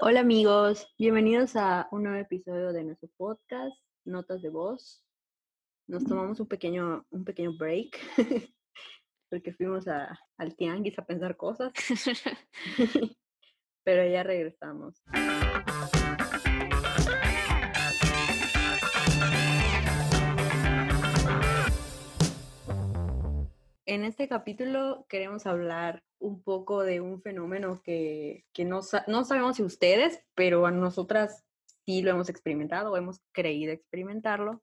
Hola amigos, bienvenidos a un nuevo episodio de nuestro podcast, Notas de Voz. Nos tomamos un pequeño, un pequeño break porque fuimos a, al tianguis a pensar cosas, pero ya regresamos. En este capítulo queremos hablar un poco de un fenómeno que, que no, no sabemos si ustedes, pero a nosotras sí lo hemos experimentado o hemos creído experimentarlo,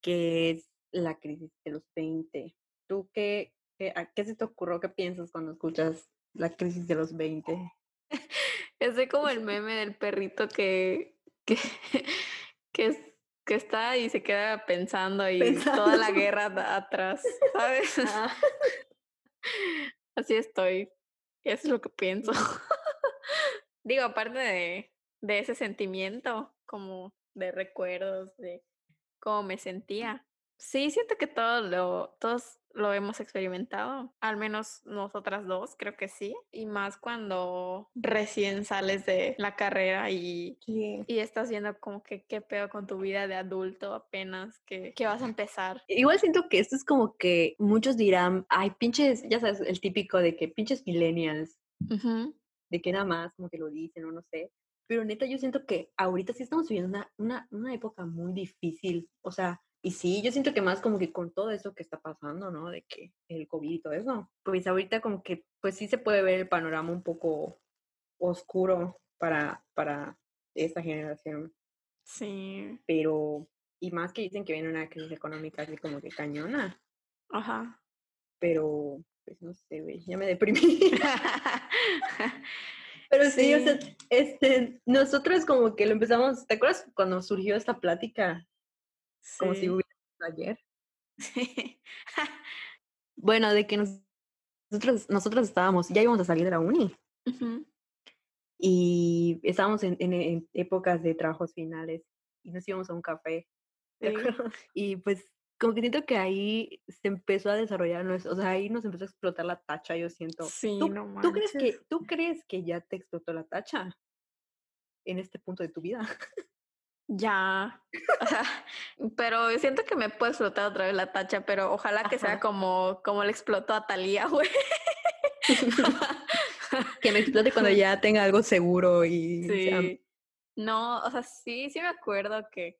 que es la crisis de los 20. ¿Tú qué, qué, a qué se te ocurrió? ¿Qué piensas cuando escuchas la crisis de los 20? Es como el meme del perrito que, que, que, es- que está y se queda pensando y toda la guerra atrás, ¿sabes? Ah, Así estoy. Eso es lo que pienso. Digo, aparte de, de ese sentimiento, como de recuerdos, de cómo me sentía. Sí, siento que todos lo, todos lo hemos experimentado, al menos nosotras dos, creo que sí, y más cuando recién sales de la carrera y, y estás viendo como que qué pedo con tu vida de adulto apenas que, que vas a empezar. Igual siento que esto es como que muchos dirán, ay, pinches, ya sabes, el típico de que pinches millennials, Ujú. de que nada más como que lo dicen o no sé. Pero neta, yo siento que ahorita sí estamos viviendo una, una, una época muy difícil. O sea, y sí, yo siento que más como que con todo eso que está pasando, ¿no? De que el COVID y todo eso, pues ahorita como que, pues sí se puede ver el panorama un poco oscuro para, para esta generación. Sí, Pero, y más que dicen que viene una crisis económica así como que cañona. ajá. Pero, pues no sé, güey, ya me deprimí. Pero sí, o sea, este, nosotros como que lo empezamos, ¿te acuerdas cuando surgió esta plática? Como si Sí. hubiera sido ayer. Sí. Bueno, de que nos- nosotros, nosotros estábamos, ya íbamos a salir de la uni Ujú. y estábamos en, en- en épocas de trabajos finales y nos íbamos a un café, ¿te Sí. Y pues como que siento que ahí se empezó a desarrollar, nues- o sea, ahí nos empezó a explotar la tacha, yo siento. Sí, ¿Tú, no tú crees que, ¿Tú crees que ya te explotó la tacha en este punto de tu vida? Ya. O sea, pero siento que me puede explotar otra vez la tacha, pero ojalá que sea como, como le explotó a Talía, güey. que me explote cuando ya tenga algo seguro y sea- Sí. No, o sea, sí, sí me acuerdo que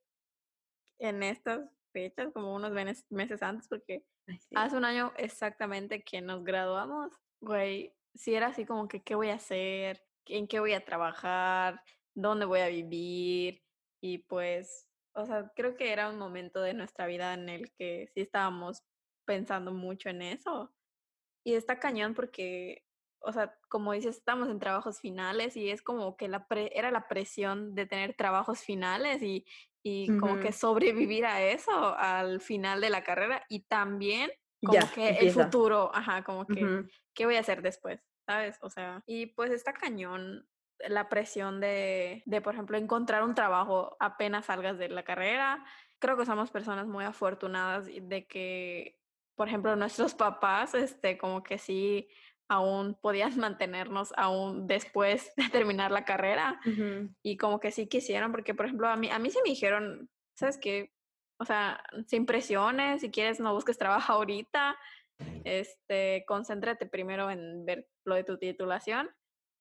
en estas fechas, como unos meses antes, porque sí. hace un año exactamente que nos graduamos, güey, sí era así como que qué voy a hacer, en qué voy a trabajar, dónde voy a vivir y pues, o sea, creo que era un momento de nuestra vida en el que sí estábamos pensando mucho en eso. Y está cañón porque, o sea, como dices, estamos en trabajos finales y es como que la pre- era la presión de tener trabajos finales y, y como que sobrevivir a eso al final de la carrera y también como Ya, que el futuro, ajá, como que. ¿qué voy a hacer después? ¿Sabes? O sea, y pues está cañón la presión de, de, por ejemplo, encontrar un trabajo apenas salgas de la carrera. Creo que somos personas muy afortunadas de que, por ejemplo, nuestros papás, este, como que sí aún podían mantenernos aún después de terminar la carrera Ujú. y como que sí quisieron, porque por ejemplo a mí, a mí sí me dijeron, ¿sabes qué? O sea, sin presiones, si quieres no busques trabajo ahorita, este, concéntrate primero en ver lo de tu titulación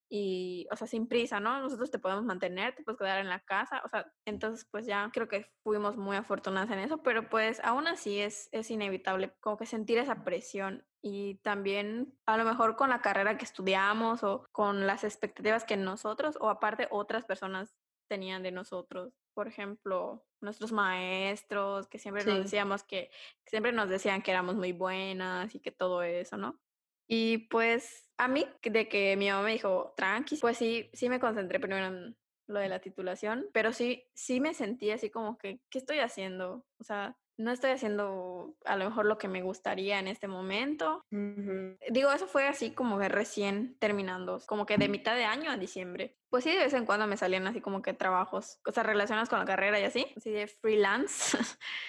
y, o sea, sin prisa, ¿no? Nosotros te podemos mantener, te puedes quedar en la casa, o sea, entonces pues ya creo que fuimos muy afortunadas en eso, pero pues aún así es, es inevitable como que sentir esa presión y también a lo mejor con la carrera que estudiamos o con las expectativas que nosotros o aparte otras personas tenían de nosotros. Por ejemplo, nuestros maestros, que siempre nos decíamos que, que siempre nos decían que éramos muy buenas y que todo eso, ¿no? Y pues a mí, de que mi mamá me dijo, tranqui, pues sí, sí me concentré primero en lo de la titulación, pero sí, sí me sentí así como que, ¿qué estoy haciendo? O sea, no estoy haciendo a lo mejor lo que me gustaría en este momento. Ujú. Digo, eso fue así como que recién terminando, como que de mitad de año a diciembre. Pues sí, de vez en cuando me salían así como que trabajos, o sea, relacionados con la carrera y así, así de freelance.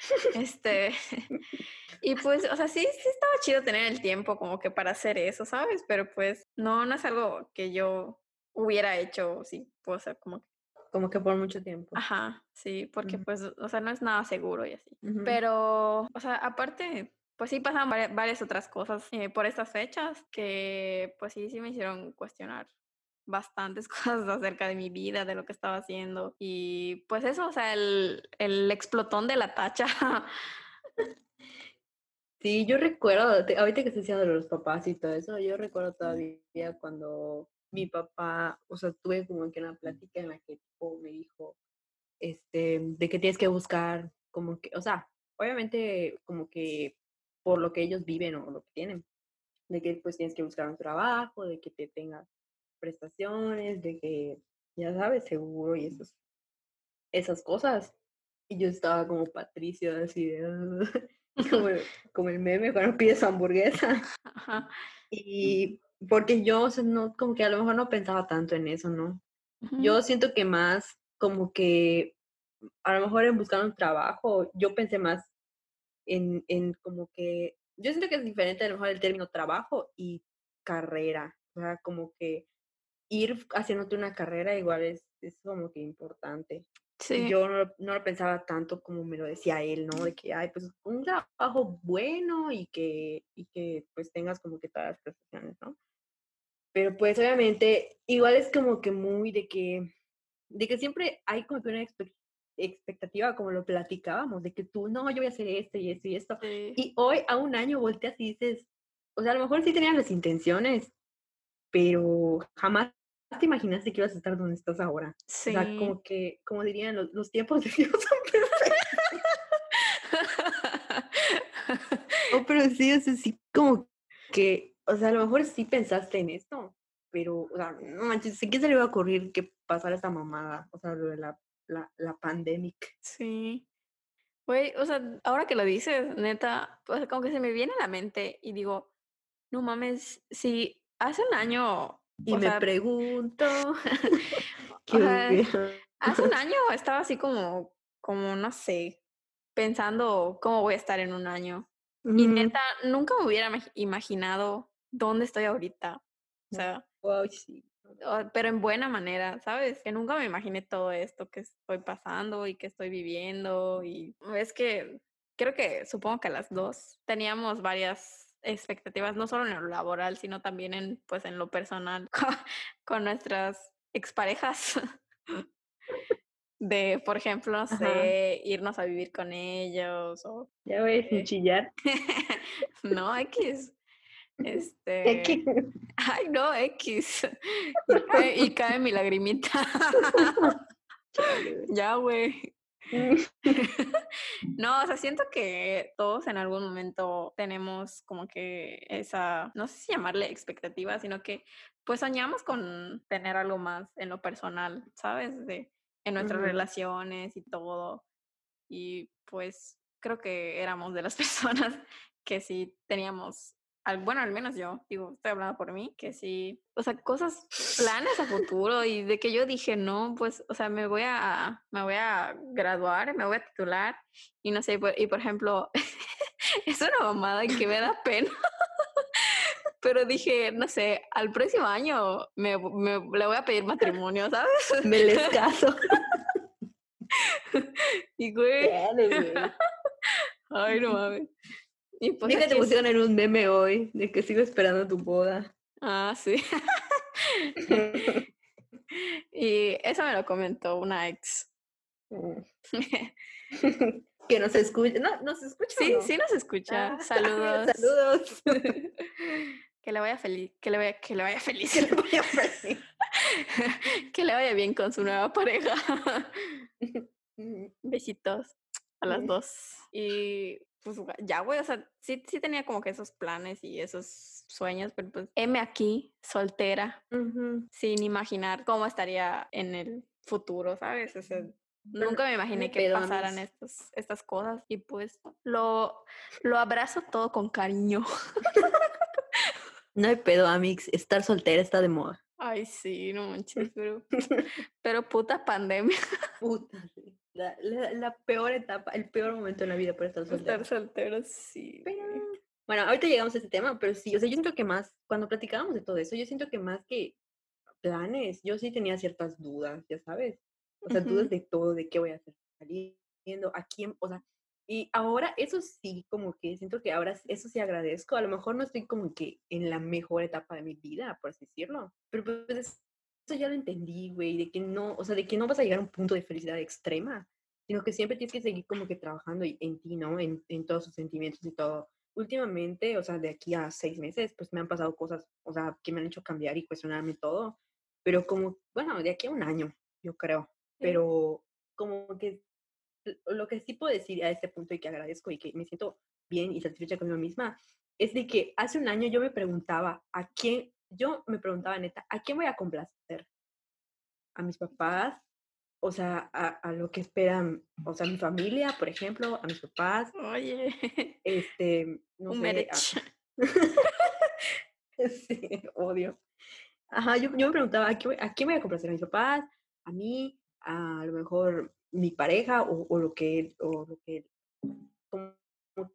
este, y pues, o sea, sí, sí estaba chido tener el tiempo como que para hacer eso, ¿sabes? Pero pues no, no es algo que yo hubiera hecho, sí, o sea, como que como que por mucho tiempo. Ajá, sí, porque pues, o sea, no es nada seguro y así. Pero, o sea, aparte, pues sí pasaban vari- varias otras cosas eh, por estas fechas que pues sí, sí me hicieron cuestionar bastantes cosas acerca de mi vida, de lo que estaba haciendo. Y pues eso, o sea, el, el explotón de la tacha. Sí, yo recuerdo, ahorita que estoy diciendo de los papás y todo eso, yo recuerdo todavía cuando mi papá, o sea, tuve como que una plática en la que tipo me dijo, este, de que tienes que buscar, como que, o sea, obviamente como que por lo que ellos viven o lo que tienen, de que pues tienes que buscar un trabajo, de que te tengas prestaciones, de que, ya sabes, seguro y esos, esas cosas. Y yo estaba como Patricio, así de, como, el- como el meme cuando pides hamburguesa. Ajá. Y porque yo, o sea, no, como que a lo mejor no pensaba tanto en eso, ¿no? Yo siento que más como que a lo mejor en buscar un trabajo, yo pensé más en, en como que, yo siento que es diferente a lo mejor el término trabajo y carrera, o sea, como que ir haciéndote una carrera igual es, es como que importante. Sí, yo no, lo- no lo pensaba tanto como me lo decía él, ¿no? De que, ay, pues un trabajo bueno y que, y que pues tengas como que todas las prestaciones, ¿no? Pero pues obviamente igual es como que muy de que, de que siempre hay como que una expec- expectativa, como lo platicábamos, de que tú, no, yo voy a hacer esto y esto y esto. sí. Y hoy a un año volteas y dices, o sea, a lo mejor sí tenían las intenciones, pero jamás te imaginaste que ibas a estar donde estás ahora. O sea, Sí. como que, como dirían, los, los tiempos de Dios son perfectos. No, pero sí, o sea, sí, como que, o sea, a lo mejor sí pensaste en esto, pero, o sea, no manches, ¿sí que se le iba a ocurrir que pasara esta mamada? O sea, lo de la, la, la pandemic. Sí. Güey, o sea, ahora que lo dices, neta, pues como que se me viene a la mente y digo, no mames, si hace un año, Y o me sea, pregunto, hace un año estaba así como, como, no sé, pensando cómo voy a estar en un año. Y Ujú. neta, nunca me hubiera imag- imaginado dónde estoy ahorita. O sea, Wow, sí. pero en buena manera, ¿sabes? Que nunca me imaginé todo esto que estoy pasando y que estoy viviendo. Y es que creo que supongo que las dos teníamos varias expectativas, no solo en lo laboral, sino también en, pues, en lo personal, con, con nuestras exparejas. De, por ejemplo, no Ajá. sé, irnos a vivir con ellos o Ya ves, sin Eh. chillar. no, X. ¿Qué- Este. qué? Ay, no, X. Y cae, y cae mi lagrimita. Ya, güey. No, o sea, siento que todos en algún momento tenemos como que esa, no sé si llamarle expectativa, sino que pues soñamos con tener algo más en lo personal, ¿sabes? De, en nuestras relaciones y todo. Y pues creo que éramos de las personas que sí teníamos, al, bueno, al menos yo, digo, estoy hablando por mí, que sí, o sea, cosas, planes a futuro y de que yo dije, no, pues, o sea, me voy a, me voy a graduar, me voy a titular y no sé, y por, ejemplo, es una mamada que me da pena. Pero dije, no sé, al próximo año me, me- le voy a pedir matrimonio, ¿sabes? Me les caso. Y güey. ay, no mames. Y pues aquí es- pusieron en un meme hoy de que sigo esperando tu boda. Ah, sí. y eso me lo comentó una ex. Mm. que nos escucha. No, nos escucha. Sí, no? sí nos escucha. Ah, Saludos. Saludos. que le vaya feliz, que le vaya, que le vaya feliz. Que le que vaya bien con su nueva pareja. Besitos a las dos. Y pues ya, güey, o sea, sí, sí tenía como que esos planes y esos sueños, pero pues heme aquí, soltera, sin imaginar cómo estaría en el futuro, ¿sabes? O sea, Pero nunca me imaginé que pedo, pasaran estas cosas y pues lo, lo abrazo todo con cariño. No hay pedo, Amix. Estar soltera está de moda. Ay, sí, no manches, pero, pero puta pandemia. Puta, sí. La, la, la peor etapa, el peor momento en la vida para estar soltera. Estar soltero, sí. Pero, bueno, ahorita llegamos a ese tema, pero sí, o sea, yo siento que más, cuando platicábamos de todo eso, yo siento que más que planes, yo sí tenía ciertas dudas, ya sabes. O sea, dudas de todo, de qué voy a hacer saliendo, a quién, o sea, y ahora eso sí, como que siento que ahora eso sí agradezco. A lo mejor no estoy como que en la mejor etapa de mi vida, por así decirlo. Pero pues eso ya lo entendí, güey, de que no, o sea, de que no vas a llegar a un punto de felicidad extrema, sino que siempre tienes que seguir como que trabajando en ti, ¿no? En, en todos sus sentimientos y todo. Últimamente, o sea, de aquí a seis meses, pues me han pasado cosas, o sea, que me han hecho cambiar y cuestionarme todo. Pero como, bueno, de aquí a un año, yo creo. Pero como que lo que sí puedo decir a este punto y que agradezco y que me siento bien y satisfecha conmigo misma, es de que hace un año yo me preguntaba a quién, yo me preguntaba neta, ¿a quién voy a complacer? ¿A mis papás? O sea, a, lo que esperan, o sea, mi familia, por ejemplo, a mis papás. Oye. Este, no un sé. sí, odio. Ajá, yo, yo me preguntaba, ¿a quién, ¿a quién voy a complacer? ¿A mis papás? ¿A mí? A, a lo mejor mi pareja o, o, lo que, o lo que, como,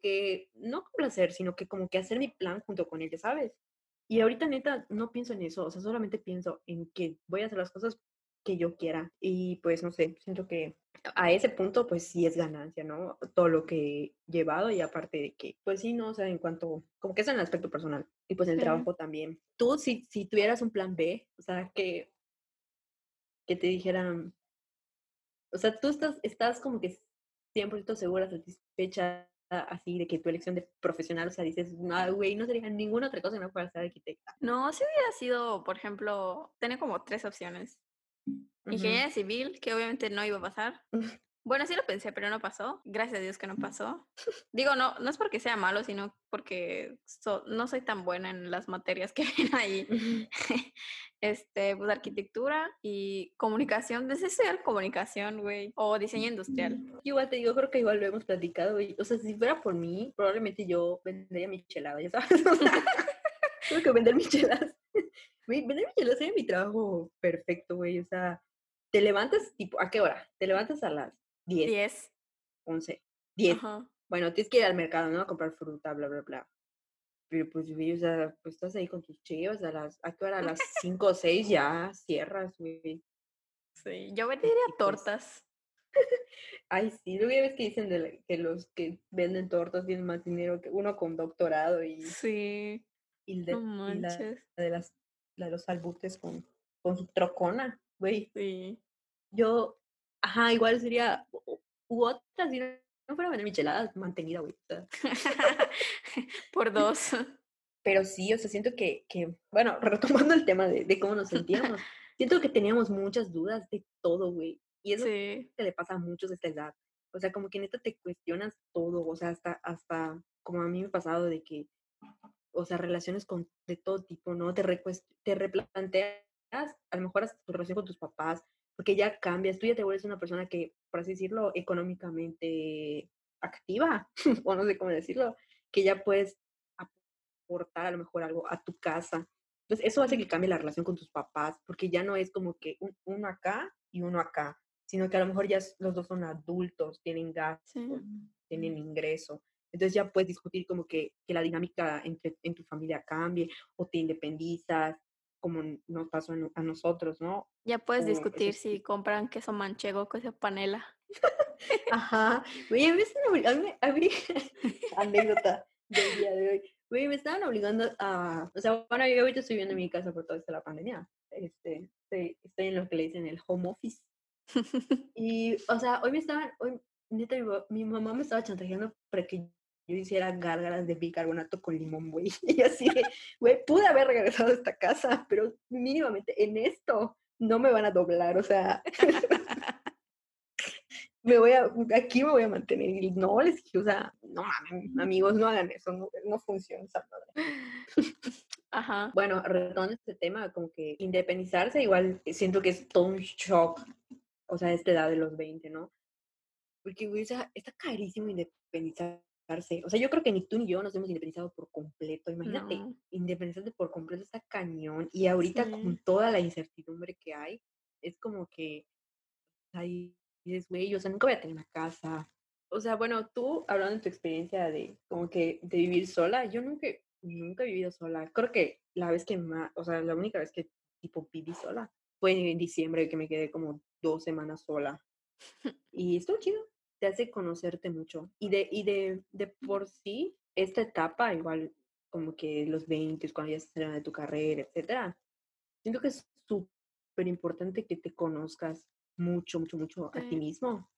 que, no complacer, sino que como que hacer mi plan junto con ella, ¿sabes? Y ahorita neta no pienso en eso, o sea, solamente pienso en que voy a hacer las cosas que yo quiera. Y pues no sé, siento que a ese punto pues sí es ganancia, ¿no? Todo lo que he llevado y aparte de que, pues sí, no, o sea, en cuanto, como que es en el aspecto personal y pues en el trabajo también. Tú si, si tuvieras un plan B, o sea, que, que te dijeran, o sea, tú estás, estás como que 100% segura, satisfecha así de que tu elección de profesional, o sea, dices, no, güey, no sería ninguna otra cosa que no fuera ser arquitecta. No, si hubiera sido, por ejemplo, tiene como tres opciones. Ingeniería civil, que obviamente no iba a pasar. Bueno, sí lo pensé, pero no pasó. Gracias a Dios que no pasó. Digo, no, no es porque sea malo, sino porque no soy tan buena en las materias que ven ahí. este, pues arquitectura y comunicación. Desde ser comunicación, güey. O diseño industrial. igual te digo, creo que igual lo hemos platicado. O sea, si fuera por mí, probablemente yo vendería chelada, ya sabes. Tengo que vender micheladas. vender micheladas sería mi trabajo perfecto, güey. O sea, te levantas, tipo, ¿a qué hora? Te levantas a las 10. 10. 11. 10. Bueno, tienes que ir al mercado, ¿no? A comprar fruta, bla, bla, bla. Pero pues, o sea, pues estás ahí con tus chivas a las, ¿a qué hora? A las 5 o 6 ya cierras, güey. Sí, yo vendería pues tortas. Ay, sí, luego ya ves que dicen de que los que venden tortas tienen más dinero que uno con doctorado y... Sí. Y, de, la, de las, la de los albutes con, con su trocona, güey. Sí. Yo Ajá, igual sería, u otra, si no fuera vender micheladas, mantenida, güey. Por dos. Pero sí, o sea, siento que, que bueno, retomando el tema de, de cómo nos sentíamos, siento que teníamos muchas dudas de todo, güey. Y eso sí. que le pasa a muchos de esta edad. O sea, como que neta te cuestionas todo, o sea, hasta, hasta como a mí me ha pasado de que, o sea, relaciones con, de todo tipo, ¿no? Te, te replanteas a lo mejor hasta tu relación con tus papás, porque ya cambias, tú ya te vuelves una persona que, por así decirlo, económicamente activa, o no sé cómo decirlo, que ya puedes aportar a lo mejor algo a tu casa. Entonces, eso hace que cambie la relación con tus papás, porque ya no es como que uno acá y uno acá, sino que a lo mejor ya los dos son adultos, tienen gastos, tienen ingreso. Entonces ya puedes discutir como que, que la dinámica entre, en tu familia cambie o te independizas como nos pasó a nosotros, ¿no? Ya puedes discutir si compran queso manchego o queso panela. Ajá. Oye, me están obligando, a mí, anécdota del día de hoy. Oye, me estaban obligando a, o sea, bueno, yo ahorita estoy viendo en mi casa por toda esta la pandemia. Este, estoy, estoy en lo que le dicen el home office. y, o sea, hoy me estaban, hoy, neta, mi, mi mamá me estaba chantajeando para que yo hiciera gárgaras de bicarbonato con limón, güey. Y así, güey, pude haber regresado a esta casa, pero mínimamente en esto no me van a doblar, o sea, me voy a, aquí me voy a mantener. Y no les dije, o sea, no mames, amigos, no hagan eso, no, no funciona esa madre. Ajá. Bueno, retomando este tema, como que independizarse, igual siento que es todo un shock, o sea, a esta edad de los 20, ¿no? Porque, güey, o sea, está carísimo independizarse o sea, yo creo que ni tú ni yo nos hemos independizado por completo. Imagínate, independizarte por completo está cañón. Y ahorita con toda la incertidumbre que hay, es como que ahí dices, güey, o sea, nunca voy a tener una casa. O sea, bueno, tú hablando de tu experiencia de como que de vivir sola, yo nunca, nunca he vivido sola. Creo que la vez que más, o sea, la única vez que tipo viví sola. Fue en diciembre que me quedé como dos semanas sola. Y estuvo chido, te hace conocerte mucho. Y de, y de, de por sí, esta etapa, igual como que los 20, cuando ya estás de tu carrera, etcétera, siento que es súper importante que te conozcas mucho, mucho, mucho a ti mismo.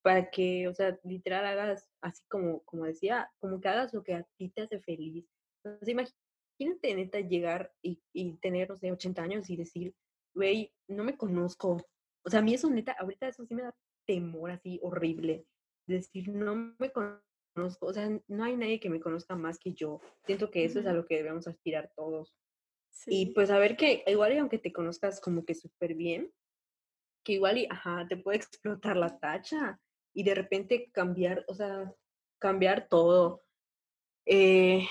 Para que, o sea, literal hagas, así como, como decía, como que hagas lo que a ti te hace feliz. Entonces, imagínate, neta, llegar y, y tener, no sé, 80 años y decir, güey, no me conozco. O sea, a mí eso, neta, ahorita eso sí me da temor así horrible. Decir, no me conozco. O sea, no hay nadie que me conozca más que yo. Siento que eso es a lo que debemos aspirar todos. Y pues a ver que igual y aunque te conozcas como que súper bien, que igual y, ajá, te puede explotar la tacha y de repente cambiar, o sea, cambiar todo. Eh,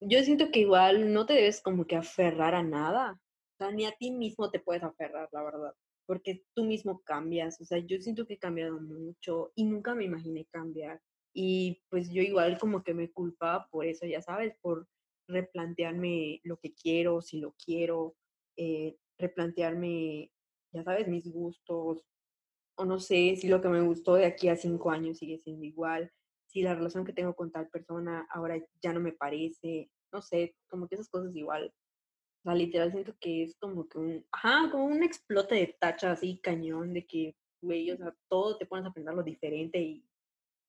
yo siento que igual no te debes como que aferrar a nada, o sea, ni a ti mismo te puedes aferrar, la verdad, porque tú mismo cambias, o sea, yo siento que he cambiado mucho y nunca me imaginé cambiar. Y pues yo igual como que me culpaba por eso, ya sabes, por replantearme lo que quiero, si lo quiero, eh, replantearme, ya sabes, mis gustos, o no sé si lo que me gustó de aquí a cinco años sigue siendo igual, si la relación que tengo con tal persona ahora ya no me parece, no sé, como que esas cosas igual. Sea, literal siento que es como que un, ajá, como un explote de tacha así cañón de que, güey, o sea, todo te pones a pensar lo diferente y,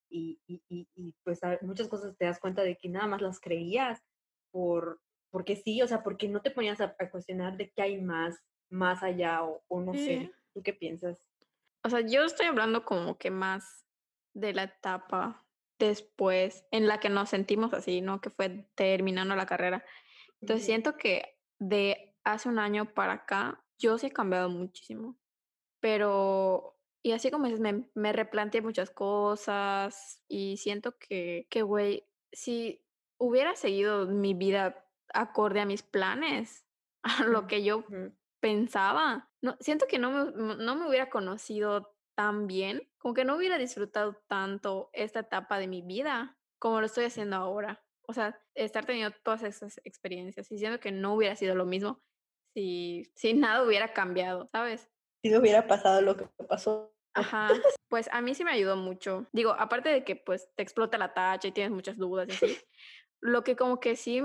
y, y, y, pues muchas cosas te das cuenta de que nada más las creías por, porque sí, o sea, porque no te ponías a, cuestionar de qué hay más, más allá o, o no sé, ¿tú qué piensas? O sea, yo estoy hablando como que más de la etapa después en la que nos sentimos así, ¿no? Que fue terminando la carrera. Entonces siento que de hace un año para acá, yo sí he cambiado muchísimo. Pero, y así como dices, me, me replanteé muchas cosas y siento que, que, güey, si hubiera seguido mi vida acorde a mis planes, a lo que yo pensaba. No, siento que no me, no me hubiera conocido tan bien, como que no hubiera disfrutado tanto esta etapa de mi vida como lo estoy haciendo ahora. O sea, estar teniendo todas esas experiencias y siento que no hubiera sido lo mismo si, si nada hubiera cambiado, ¿sabes? Si no hubiera pasado lo que pasó. Ajá, pues a mí sí me ayudó mucho. Digo, aparte de que pues te explota la tacha y tienes muchas dudas y así, lo que como que sí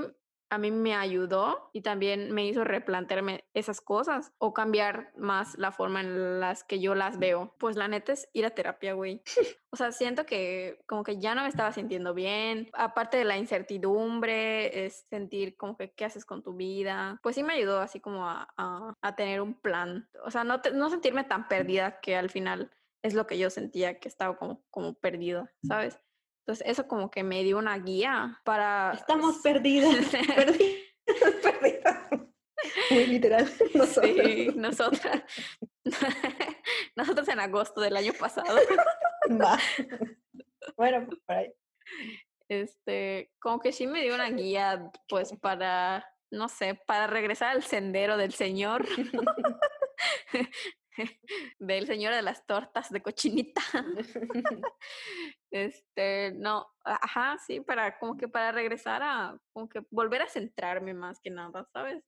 a mí me ayudó y también me hizo replantearme esas cosas o cambiar más la forma en las que yo las veo. Pues la neta es ir a terapia, güey. O sea, siento que como que ya no me estaba sintiendo bien. Aparte de la incertidumbre, es sentir como que qué haces con tu vida. Pues sí me ayudó así como a, a, tener un plan. O sea, no, no sentirme tan perdida que al final es lo que yo sentía que estaba como, como perdida, ¿sabes? Entonces eso como que me dio una guía para... Estamos perdidas, perdidas, perdidas. Muy literal, nosotros. Sí, nosotras. nosotros en agosto del año pasado. Bueno, pues, por ahí. Este, como que sí me dio una guía, pues, para, no sé, para regresar al sendero del Señor. del señor de las tortas de cochinita. este, no, ajá, sí, para como que para regresar a, como que volver a centrarme más que nada, ¿sabes?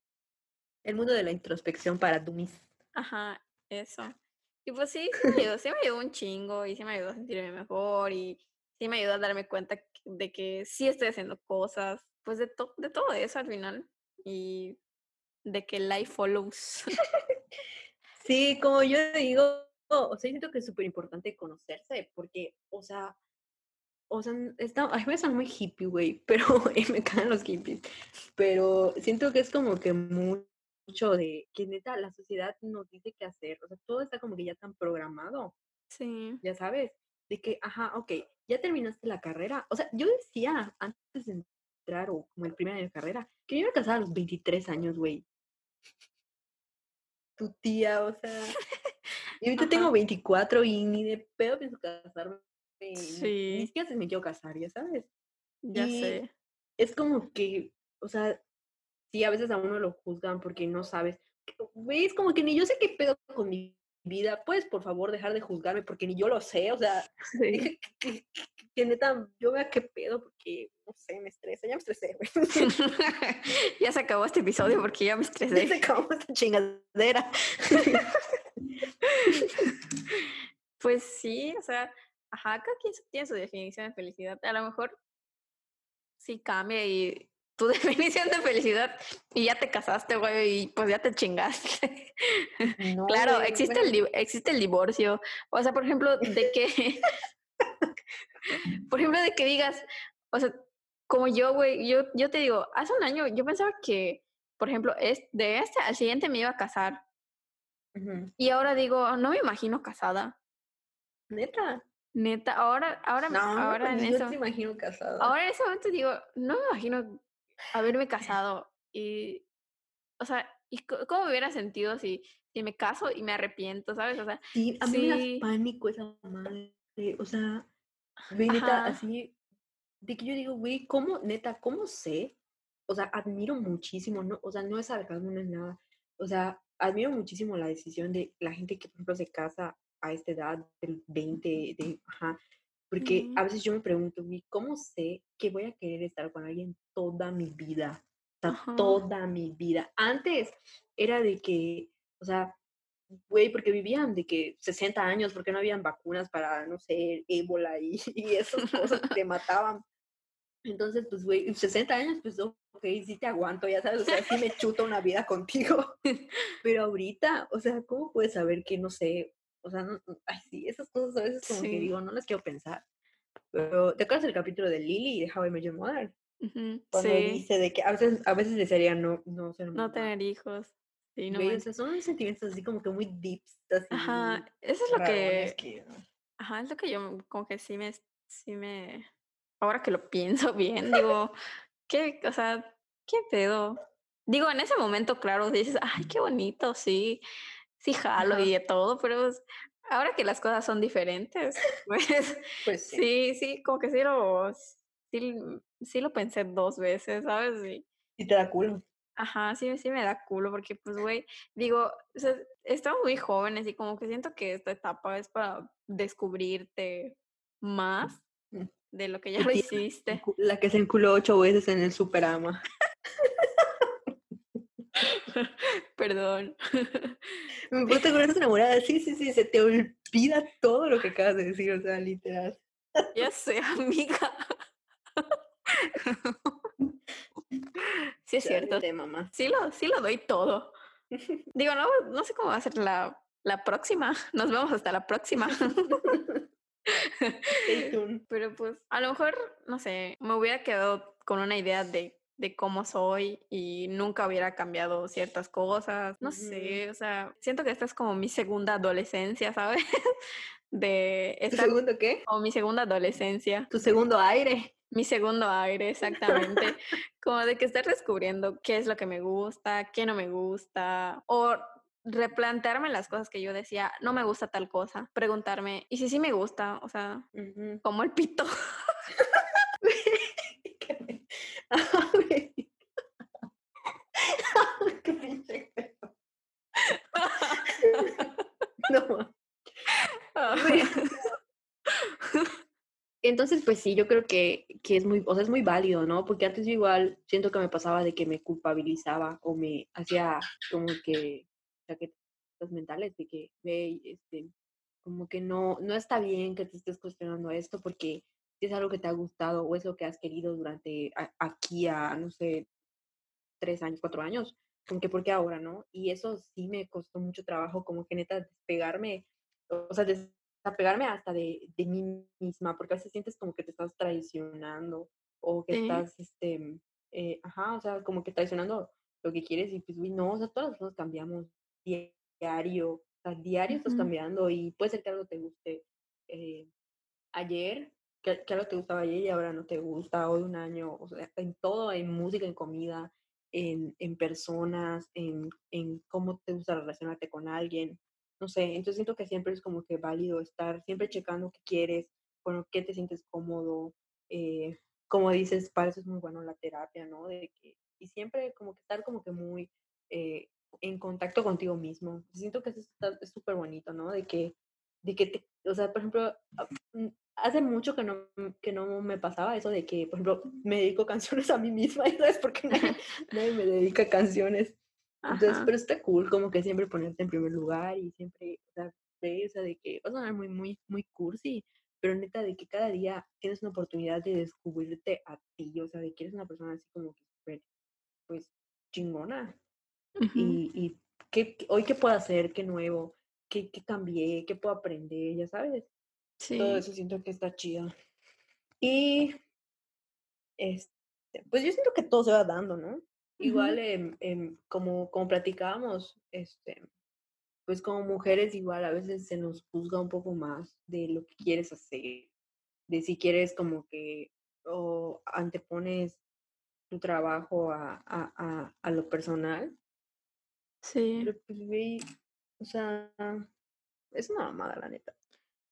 El mundo de la introspección para Dumis. Ajá, eso. Y pues sí, sí me ayudó, sí me ayudó un chingo y sí me ayudó a sentirme mejor y sí me ayudó a darme cuenta de que sí estoy haciendo cosas, pues de, de todo eso al final y de que life follows. Sí, como yo digo, o sea, siento que es súper importante conocerse, porque, o sea, o sea, está, a mí me muy hippie, güey, pero me caen los hippies, pero siento que es como que mucho de que neta la sociedad nos dice qué hacer, o sea, todo está como que ya tan programado. Sí. Ya sabes, de que, ajá, ok, ya terminaste la carrera. O sea, yo decía antes de entrar o como el primer año de carrera, que yo iba a casar a los 23 años, güey tu tía, o sea. Y ahorita tengo 24 y ni de pedo pienso casarme. Sí. Ni siquiera se me quiero casar, ya sabes. Ya sé. Es como que, o sea, sí, a veces a uno lo juzgan porque no sabes. Es como que ni yo sé qué pedo con mi vida, ¿puedes por favor dejar de juzgarme? Porque ni yo lo sé, o sea, Sí. que, que- que neta, yo vea qué pedo, porque, no sé, me estresa, ya me estresé, güey. ya se acabó este episodio porque ya me Ya se estresé. acabó esta chingadera. Pues sí, o sea, ajá, cada quien tiene su definición de felicidad. A lo mejor sí cambia y tu definición de felicidad y ya te casaste, güey, y pues ya te chingaste. No, Claro, güey, existe bueno, el, existe el divorcio. O sea, por ejemplo, de que, por ejemplo, de que digas, o sea, como yo, güey, yo, yo te digo, hace un año yo pensaba que, por ejemplo, es, de este al siguiente me iba a casar. Y ahora digo, no me imagino casada. Neta. Neta, ahora, ahora, No, ahora en yo eso, te imagino casada. ahora en ese momento digo, no me imagino haberme casado. Y, o sea, ¿y cómo me hubiera sentido si, si me caso y me arrepiento, ¿sabes? O sea, Sí, a mí me sí. da pánico esa madre. O sea, güey, neta, así, de que yo digo, güey, ¿cómo, neta, cómo sé? O sea, admiro muchísimo, no, o sea, no es sarcasmo, no es nada. O sea, admiro muchísimo la decisión de la gente que, por ejemplo, se casa a esta edad del 20, de, ajá, porque a veces yo me pregunto, güey, ¿cómo sé que voy a querer estar con alguien toda mi vida? O sea, Ajá. toda mi vida. Antes era de que, o sea, güey, porque vivían de que 60 años, porque no habían vacunas para, no sé, ébola y, y esas cosas que te mataban. Entonces, pues, güey, 60 años, pues, ok, sí te aguanto, ya sabes, o sea, sí me chuto una vida contigo. Pero ahorita, o sea, ¿cómo puedes saber que, no sé, o sea, no, ay, sí, esas cosas a veces como que Sí. digo, no las quiero pensar. Pero, ¿te acuerdas del capítulo de Lily de How I Met Your Mother? Ujú, Cuando Sí, dice de que a veces, a veces desearía no, no ser no tener hijos. Sí, no o sea, son sentimientos así como que muy deeps, así Ajá, eso es lo que, que... ajá, es lo que yo como que sí me, sí me, ahora que lo pienso bien, digo, ¿qué, o sea, qué pedo? Digo, en ese momento, claro, dices, ay, qué bonito, sí, sí jalo Ajá. y de todo, pero pues, ahora que las cosas son diferentes, pues Pues sí. sí, sí, como que sí lo, sí, sí lo pensé dos veces, ¿sabes? Y, Y te da culo. Ajá, sí, sí me da culo porque, pues, güey, digo, o sea, estamos muy jóvenes y como que siento que esta etapa es para descubrirte más Mm. de lo que ya lo hiciste. La que se enculó ocho veces en el Superama. Perdón. Me puse con esa enamorada. Sí, sí, sí, se te olvida todo lo que acabas de decir, o sea, literal. Ya sé, amiga. Sí, es cierto. Chale, mamá. Sí lo, sí lo doy todo. Digo, no, no sé cómo va a ser la, la próxima. Nos vemos hasta la próxima. Pero pues, a lo mejor, no sé, me hubiera quedado con una idea de, de cómo soy y nunca hubiera cambiado ciertas cosas. No sé, o sea, siento que esta es como mi segunda adolescencia, ¿sabes? De ¿Tu estar segundo qué? como mi segunda adolescencia, Tu segundo aire. mi segundo aire, exactamente. como de que estar descubriendo qué es lo que me gusta, qué no me gusta, o replantearme las cosas que yo decía, no me gusta tal cosa, preguntarme, ¿y si sí me gusta? O sea, como el pito. Ah, güey. Qué pinche pedo. No. Güey. Entonces, pues sí, yo creo que, que es muy, o sea, es muy válido, ¿no? Porque antes yo igual siento que me pasaba de que me culpabilizaba o me hacía como que chaquetas mentales de que, güey, este, como que no, no está bien que te estés cuestionando esto porque si es algo que te ha gustado o es lo que has querido durante a- aquí a, no sé, tres años, cuatro años, como que porque ahora, ¿no? Y eso sí me costó mucho trabajo, como que neta despegarme, o sea, desapegarme hasta de, de mí misma, porque a veces sientes como que te estás traicionando o que Sí. estás, este, eh, ajá, o sea, como que traicionando lo que quieres y pues, uy, no, o sea, todas las cosas cambiamos diario, o sea, diario estás cambiando y puede ser que algo te guste eh, ayer, que, que algo te gustaba ayer y ahora no te gusta, hoy un año, o sea, en todo, en música, en comida, en, en personas, en, en cómo te gusta relacionarte con alguien, no sé, entonces siento que siempre es como que válido estar siempre checando qué quieres, con que te sientes cómodo, eh, como dices, para eso es muy bueno la terapia, ¿no? De que, y siempre como que estar como que muy eh, en contacto contigo mismo. Siento que eso es súper bonito, ¿no? De que, de que te, o sea, por ejemplo, ah, mm, hace mucho que no, que no me pasaba eso de que, por ejemplo, me dedico canciones a mí misma, y sabes por qué nadie, me dedica canciones. Entonces, pero está cool como que siempre ponerte en primer lugar y siempre, o sea, o sea, de que va a sonar muy, muy, muy cursi, pero neta de que cada día tienes una oportunidad de descubrirte a ti, o sea, de que eres una persona así como que pues, chingona. Y, y ¿qué, hoy qué puedo hacer, qué nuevo, qué, qué cambié, qué puedo aprender, ya sabes. Sí. Todo eso siento que está chido. Y, este, pues yo siento que todo se va dando, ¿no? Igual, como, como platicábamos, este, pues como mujeres igual a veces se nos juzga un poco más de lo que quieres hacer, de si quieres como que o antepones tu trabajo a, a, a, lo personal. Sí. Pero pues, o sea, es una mamada, la neta.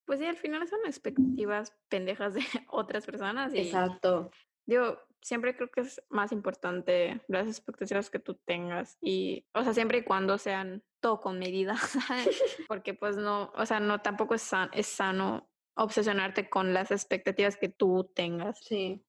Pues sí, al final son expectativas pendejas de otras personas. Exacto. Yo siempre creo que es más importante las expectativas que tú tengas y, o sea, siempre y cuando sean todo con medida, porque pues no, o sea, no tampoco es, es sano obsesionarte con las expectativas que tú tengas. Sí.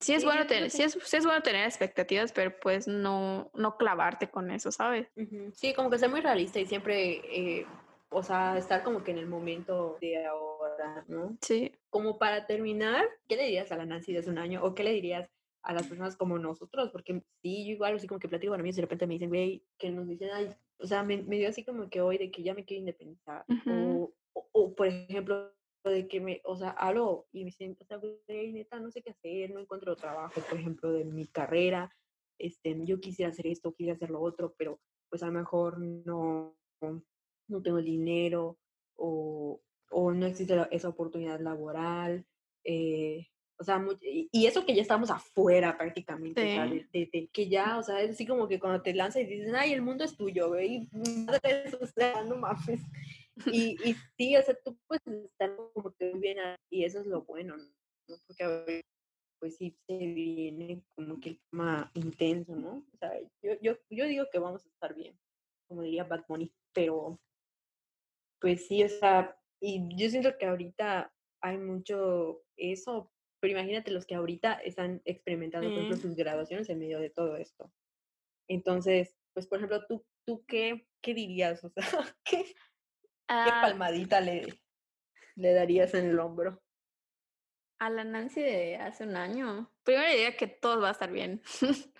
Sí es, bueno tener, sí es, es, bueno tener expectativas, pero pues no, no clavarte con eso, ¿sabes? Sí, como que ser muy realista y siempre, eh, o sea, estar como que en el momento de ahora, ¿no? Sí. Como para terminar, ¿qué le dirías a la Nancy de hace un año? ¿O qué le dirías a las personas como nosotros? Porque sí, yo igual así como que platico con amigos y de repente me dicen, güey, que nos dicen, ay, o sea, me, dio así como que hoy de que ya me quiero independizar. o, o, por ejemplo, de que me, o sea, hablo y me dicen, o sea, güey, neta, no sé qué hacer, no encuentro trabajo, por ejemplo, de mi carrera, este, yo quisiera hacer esto, quisiera hacer lo otro, pero pues a lo mejor no, no tengo el dinero o, o no existe esa oportunidad laboral, eh, o sea, y eso que ya estamos afuera prácticamente, de, que ya, o sea, es así como que cuando te lanzas y dices, ay, el mundo es tuyo, güey, madre, o sea, no mames. Y, y sí, o sea, tú puedes estar como que bien y eso es lo bueno, ¿no? Porque a ver, pues sí se viene como que el tema intenso, ¿no? O sea, yo, yo, yo digo que vamos a estar bien, como diría Bad Bunny, pero pues sí, o sea, y yo siento que ahorita hay mucho eso, pero imagínate los que ahorita están experimentando, por ejemplo, sus graduaciones en medio de todo esto. Entonces, pues, por ejemplo, ¿tú, tú qué, qué dirías? O sea, ¿qué, ¿Qué ah. palmadita le, le darías en el hombro? A la Nancy de hace un año. Primero diría que todo va a estar bien.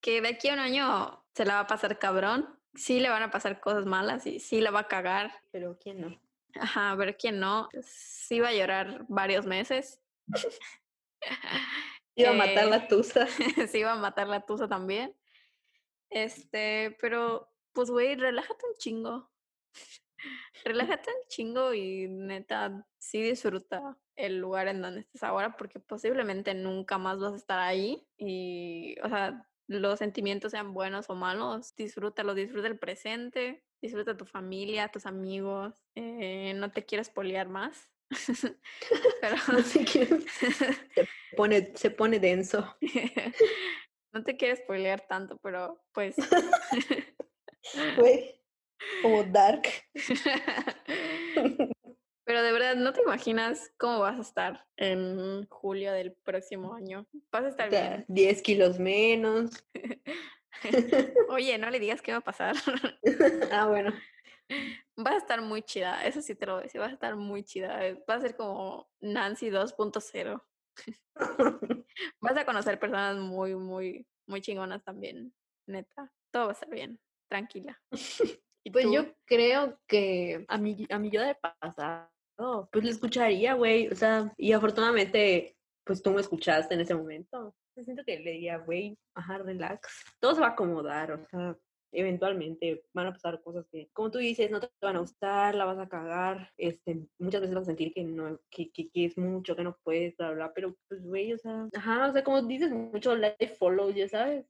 que de aquí a un año se la va a pasar cabrón. Sí le van a pasar cosas malas y sí la va a cagar. Pero ¿quién no? Ajá, pero ¿quién no? Sí va a llorar varios meses. Iba a matar la eh, tusa. sí, iba a matar la tusa también. Este, pero pues güey, relájate un chingo. Relájate un chingo y neta, sí disfruta el lugar en donde estés ahora porque posiblemente nunca más vas a estar ahí y, o sea, los sentimientos sean buenos o malos, disfrútalo, disfruta el presente, disfruta tu familia, tus amigos, eh, no te quieres poliar más. Pero se, pone, se pone denso. no te quieres poliar tanto, pero pues... como dark. Pero de verdad, ¿no te imaginas cómo vas a estar en julio del próximo año? Vas a estar bien. 10 kilos menos. Oye, no le digas qué va a pasar. ah, bueno. Vas a estar muy chida, eso sí te lo voy a decir, vas a estar muy chida. Va a ser como Nancy 2.0. vas a conocer personas muy, muy, muy chingonas también, neta. Todo va a estar bien, tranquila. pues yo creo que a mi, a mi yo de pasado, pues le escucharía, güey. O sea, y afortunadamente, pues tú me escuchaste en ese momento. Siento que le diría, güey, ajá, relax. Todo se va a acomodar, o sea, eventualmente van a pasar cosas que, como tú dices, no te van a gustar, la vas a cagar, este, muchas veces vas a sentir que no, que, que, es mucho, que no puedes, bla, bla, pero pues, güey, o sea, ajá, o sea, como dices, mucho life follow, ya sabes,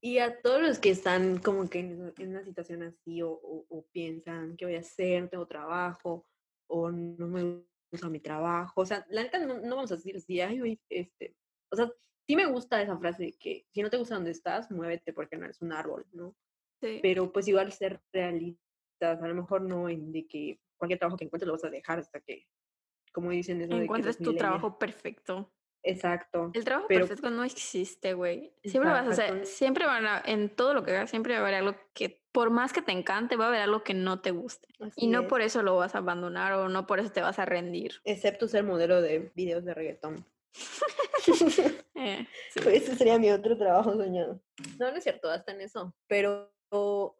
y a todos los que están como que en, una situación así o, o, piensan, ¿qué voy a hacer? No tengo trabajo o no me gusta mi trabajo. O sea, la neta no, no vamos a decir así, ay, güey, este, o sea, sí me gusta esa frase de que si no te gusta donde estás, muévete porque no eres un árbol, ¿no? Sí. pero pues igual ser realistas, a lo mejor no en de que cualquier trabajo que encuentres lo vas a dejar hasta que, como dicen eso de que Encuentres tu trabajo perfecto. Exacto. El trabajo Pero- perfecto no existe, güey. Siempre vas a hacer, Exacto. siempre van a, en todo lo que hagas, siempre va a haber algo que, por más que te encante, va a haber algo que no te guste. Y no es. por eso lo vas a abandonar o no por eso te vas a rendir. Excepto ser modelo de videos de reggaetón. Eh, sí. Pues ese sería mi otro trabajo soñado. No, no es cierto, hasta en eso. Pero,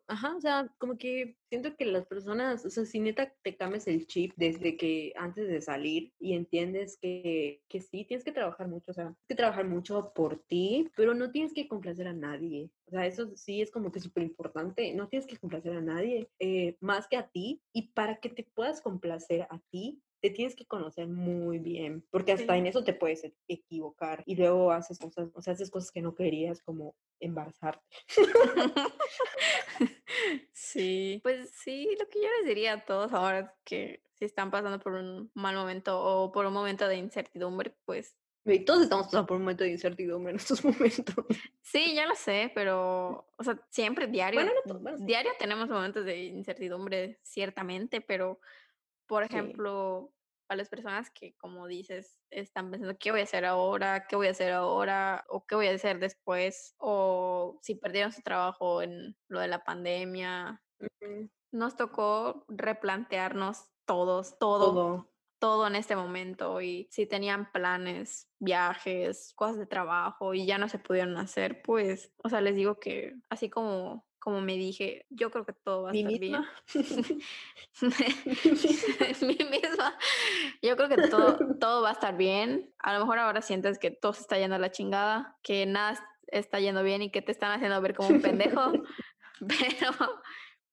ajá, o sea, como que siento que las personas, o sea, si neta te cambias el chip desde que antes de salir y entiendes que, que sí, tienes que trabajar mucho, o sea, tienes que trabajar mucho por ti, pero no tienes que complacer a nadie. O sea, eso sí es como que súper importante. No tienes que complacer a nadie eh, más que a ti. Y para que te puedas complacer a ti, te tienes que conocer muy bien, porque hasta Sí. en eso te puedes e- equivocar y luego haces cosas, o sea, haces cosas que no querías, como embarazarte. Sí, pues sí, lo que yo les diría a todos ahora que si están pasando por un mal momento o por un momento de incertidumbre, pues Y todos estamos pasando por un momento de incertidumbre en estos momentos. sí, ya lo sé, pero, o sea, siempre diario, Bueno, no to- bueno, sí. diario tenemos momentos de incertidumbre, ciertamente, pero, por Sí. ejemplo, a las personas que, como dices, están pensando, ¿qué voy a hacer ahora? ¿Qué voy a hacer ahora? ¿O qué voy a hacer después? O si perdieron su trabajo en lo de la pandemia, nos tocó replantearnos todos, todo, todo, Todo. en este momento. Y si tenían planes, viajes, cosas de trabajo y ya no se pudieron hacer, pues, o sea, les digo que así como, como me dije, yo creo que todo va a ¿Mí estar misma? bien. mí misma. Yo creo que todo, todo va a estar bien. A lo mejor ahora sientes que todo se está yendo a la chingada, que nada es- está yendo bien y que te están haciendo ver como un pendejo. Pero,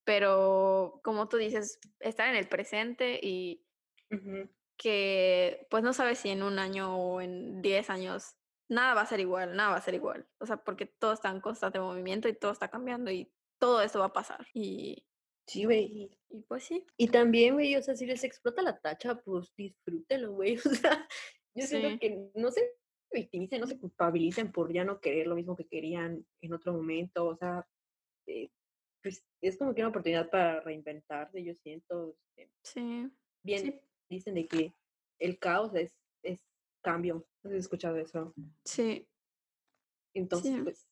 pero como tú dices, estar en el presente y Ujú, que pues no sabes si en un año o en 10 años nada va a ser igual, nada va a ser igual. O sea, porque todo está en constante movimiento y todo está cambiando y todo esto va a pasar. Y, Sí, güey. y pues sí. Y también, güey, o sea, si les explota la tacha, pues disfrútenlo, güey. O sea, yo siento que no se victimicen, no se culpabilicen por ya no querer lo mismo que querían en otro momento. O sea, eh, pues es como que una oportunidad para reinventarse, yo siento. este, Sí. Bien, Sí. dicen de que el caos es, es cambio. ¿No has escuchado eso? Sí. Entonces, Sí. pues,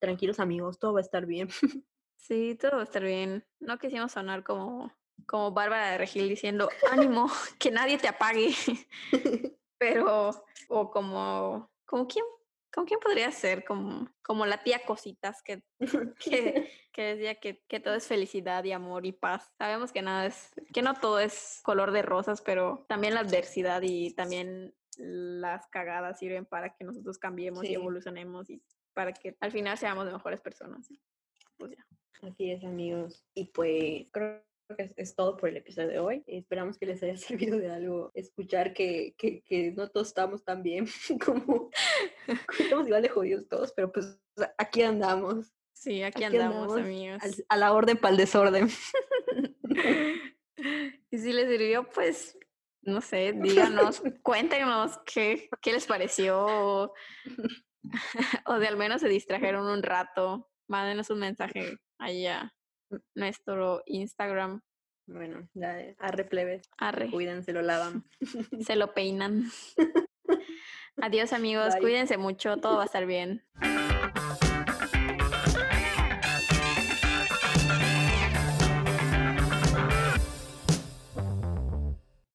tranquilos amigos, todo va a estar bien. Sí, todo va a estar bien. No quisimos sonar como, como Bárbara de Regil diciendo, ánimo, que nadie te apague. Pero, o como, como quién, como quién podría ser, como, como la tía Cositas que, que, que decía que, que todo es felicidad y amor y paz. Sabemos que nada es, que no todo es color de rosas, pero también la adversidad y también las cagadas sirven para que nosotros cambiemos Sí. y evolucionemos y para que al final seamos mejores personas. Pues ya. Así es, amigos. Y pues creo que es, es todo por el episodio de hoy. Esperamos que les haya servido de algo escuchar que, que, que no todos estamos tan bien como estamos igual de jodidos todos, pero pues aquí andamos. Sí, aquí, Aquí andamos, andamos, amigos. al- a la orden para el desorden. y si les sirvió, pues, no sé, díganos, cuéntenos qué, qué les pareció o, o de al menos se distrajeron un rato. Mándenos un mensaje ahí a nuestro Instagram. Bueno, ya arre plebes, Arre, cuídense, lo lavan. se lo peinan. Adiós amigos, Bye. cuídense mucho, todo va a estar bien.